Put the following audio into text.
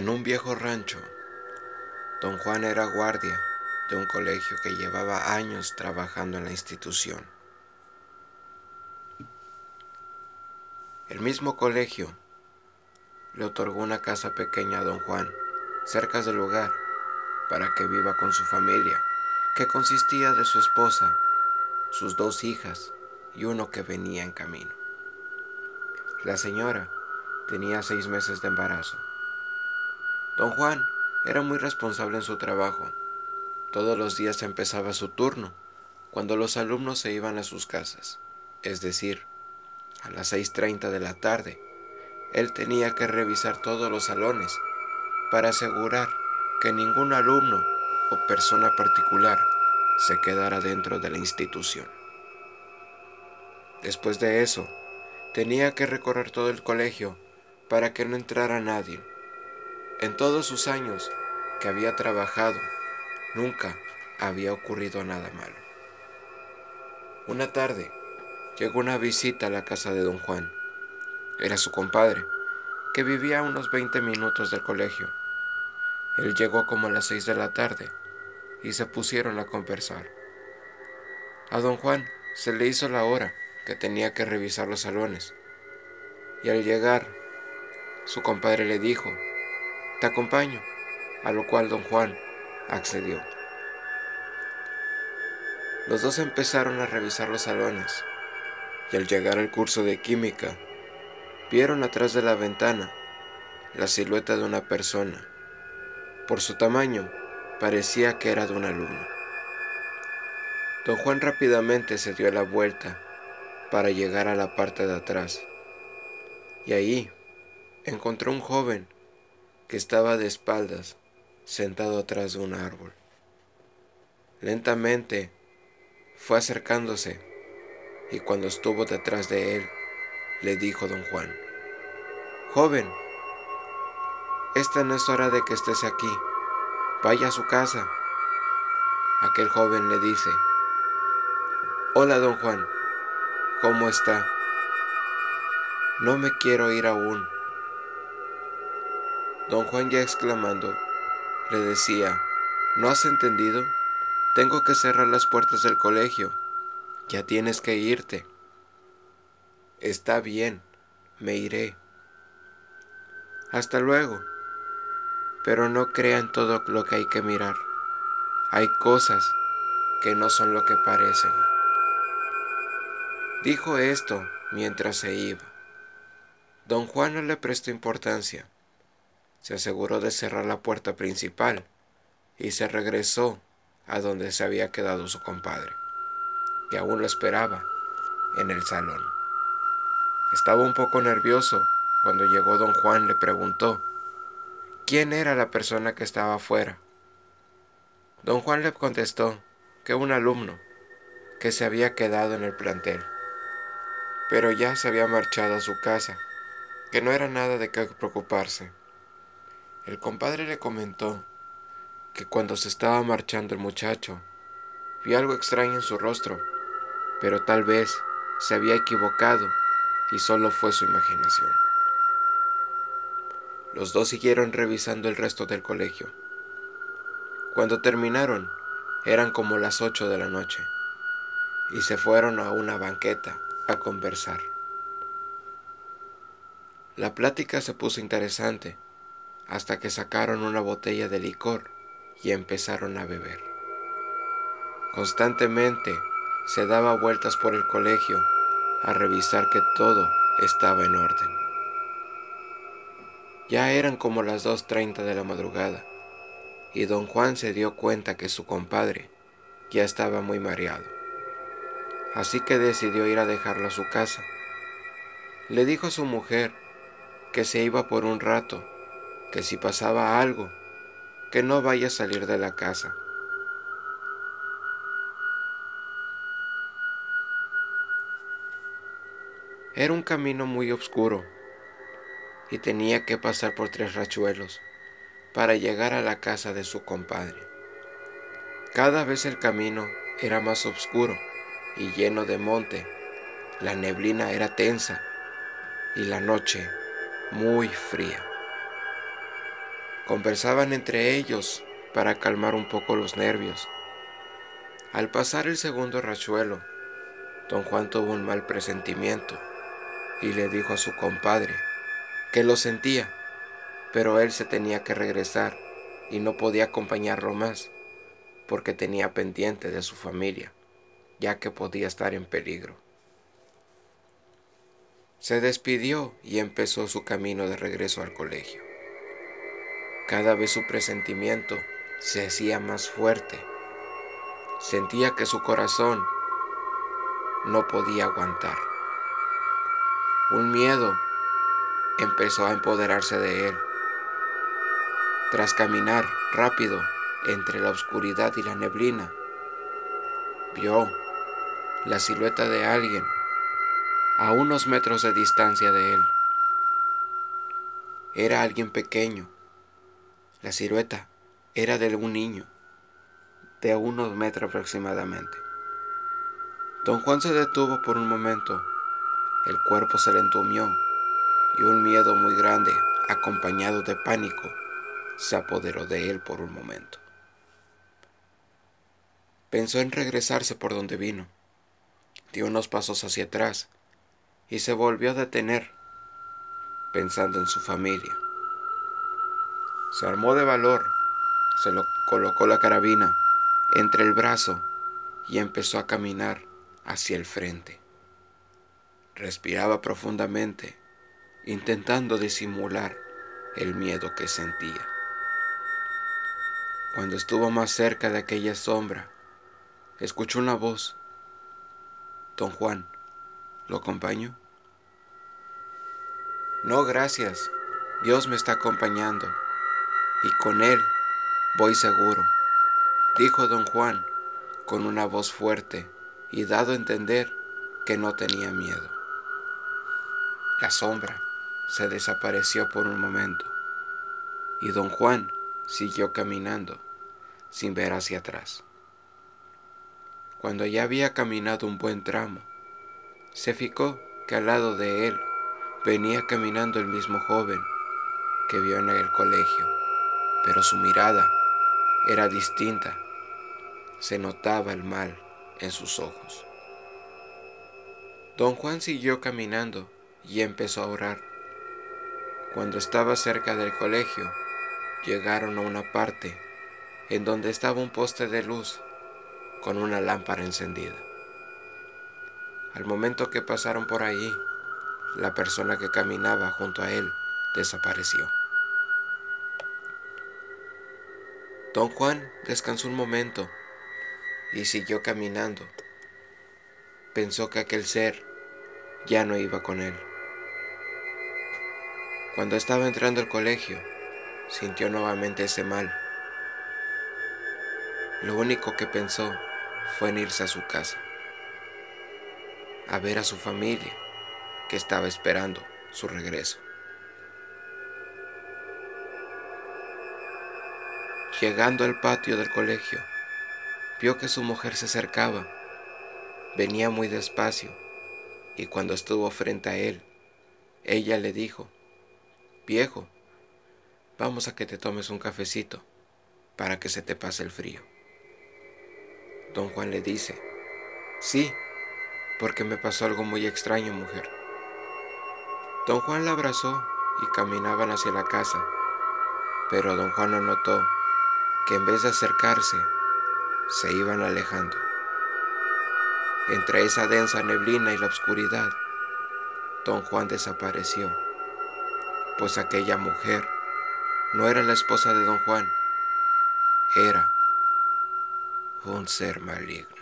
En un viejo rancho, don Juan era guardia de un colegio que llevaba años trabajando en la institución. El mismo colegio le otorgó una casa pequeña a don Juan, cerca del lugar, para que viva con su familia, que consistía de su esposa, sus dos hijas y uno que venía en camino. La señora tenía seis meses de embarazo Don Juan era muy responsable en su trabajo. Todos los días empezaba su turno, cuando los alumnos se iban a sus casas, es decir, a las 6.30 de la tarde. Él tenía que revisar todos los salones para asegurar que ningún alumno o persona particular se quedara dentro de la institución. Después de eso, tenía que recorrer todo el colegio para que no entrara nadie en todos sus años que había trabajado, nunca había ocurrido nada malo. Una tarde llegó una visita a la casa de don Juan. Era su compadre, que vivía a unos 20 minutos del colegio. Él llegó como a las seis de la tarde y se pusieron a conversar. A don Juan se le hizo la hora que tenía que revisar los salones. Y al llegar, su compadre le dijo te acompaño, a lo cual don Juan accedió. Los dos empezaron a revisar los salones y al llegar al curso de química, vieron atrás de la ventana la silueta de una persona. Por su tamaño, parecía que era de un alumno. Don Juan rápidamente se dio la vuelta para llegar a la parte de atrás y ahí encontró un joven que estaba de espaldas, sentado atrás de un árbol. Lentamente fue acercándose y cuando estuvo detrás de él, le dijo don Juan, Joven, esta no es hora de que estés aquí, vaya a su casa. Aquel joven le dice, Hola don Juan, ¿cómo está? No me quiero ir aún Don Juan ya exclamando, le decía, ¿no has entendido? Tengo que cerrar las puertas del colegio. Ya tienes que irte. Está bien, me iré. Hasta luego. Pero no crean todo lo que hay que mirar. Hay cosas que no son lo que parecen. Dijo esto mientras se iba. Don Juan no le prestó importancia se aseguró de cerrar la puerta principal y se regresó a donde se había quedado su compadre, que aún lo esperaba en el salón. Estaba un poco nervioso cuando llegó don Juan le preguntó quién era la persona que estaba afuera. Don Juan le contestó que un alumno que se había quedado en el plantel, pero ya se había marchado a su casa, que no era nada de qué preocuparse. El compadre le comentó que cuando se estaba marchando el muchacho, vio algo extraño en su rostro, pero tal vez se había equivocado y solo fue su imaginación. Los dos siguieron revisando el resto del colegio. Cuando terminaron, eran como las ocho de la noche, y se fueron a una banqueta a conversar. La plática se puso interesante hasta que sacaron una botella de licor y empezaron a beber. Constantemente se daba vueltas por el colegio a revisar que todo estaba en orden. Ya eran como las 2.30 de la madrugada y don Juan se dio cuenta que su compadre ya estaba muy mareado. Así que decidió ir a dejarlo a su casa. Le dijo a su mujer que se iba por un rato que si pasaba algo, que no vaya a salir de la casa. Era un camino muy oscuro y tenía que pasar por tres rachuelos para llegar a la casa de su compadre. Cada vez el camino era más oscuro y lleno de monte. La neblina era tensa y la noche muy fría. Conversaban entre ellos para calmar un poco los nervios. Al pasar el segundo rachuelo, don Juan tuvo un mal presentimiento y le dijo a su compadre que lo sentía, pero él se tenía que regresar y no podía acompañarlo más porque tenía pendiente de su familia, ya que podía estar en peligro. Se despidió y empezó su camino de regreso al colegio. Cada vez su presentimiento se hacía más fuerte. Sentía que su corazón no podía aguantar. Un miedo empezó a empoderarse de él. Tras caminar rápido entre la oscuridad y la neblina, vio la silueta de alguien a unos metros de distancia de él. Era alguien pequeño, la silueta era de un niño, de unos metros aproximadamente. Don Juan se detuvo por un momento, el cuerpo se le entumió y un miedo muy grande, acompañado de pánico, se apoderó de él por un momento. Pensó en regresarse por donde vino, dio unos pasos hacia atrás y se volvió a detener, pensando en su familia. Se armó de valor, se lo colocó la carabina entre el brazo y empezó a caminar hacia el frente. Respiraba profundamente, intentando disimular el miedo que sentía. Cuando estuvo más cerca de aquella sombra, escuchó una voz. Don Juan, ¿lo acompaño? No, gracias. Dios me está acompañando y con él voy seguro, dijo don Juan con una voz fuerte y dado a entender que no tenía miedo. La sombra se desapareció por un momento y don Juan siguió caminando sin ver hacia atrás. Cuando ya había caminado un buen tramo, se fijó que al lado de él venía caminando el mismo joven que vio en el colegio pero su mirada era distinta. Se notaba el mal en sus ojos. Don Juan siguió caminando y empezó a orar. Cuando estaba cerca del colegio, llegaron a una parte en donde estaba un poste de luz con una lámpara encendida. Al momento que pasaron por ahí, la persona que caminaba junto a él desapareció. Don Juan descansó un momento y siguió caminando. Pensó que aquel ser ya no iba con él. Cuando estaba entrando al colegio, sintió nuevamente ese mal. Lo único que pensó fue en irse a su casa, a ver a su familia que estaba esperando su regreso. Llegando al patio del colegio, vio que su mujer se acercaba. Venía muy despacio y cuando estuvo frente a él, ella le dijo, Viejo, vamos a que te tomes un cafecito para que se te pase el frío. Don Juan le dice, Sí, porque me pasó algo muy extraño, mujer. Don Juan la abrazó y caminaban hacia la casa, pero don Juan no notó que en vez de acercarse, se iban alejando. Entre esa densa neblina y la oscuridad, don Juan desapareció, pues aquella mujer no era la esposa de don Juan, era un ser maligno.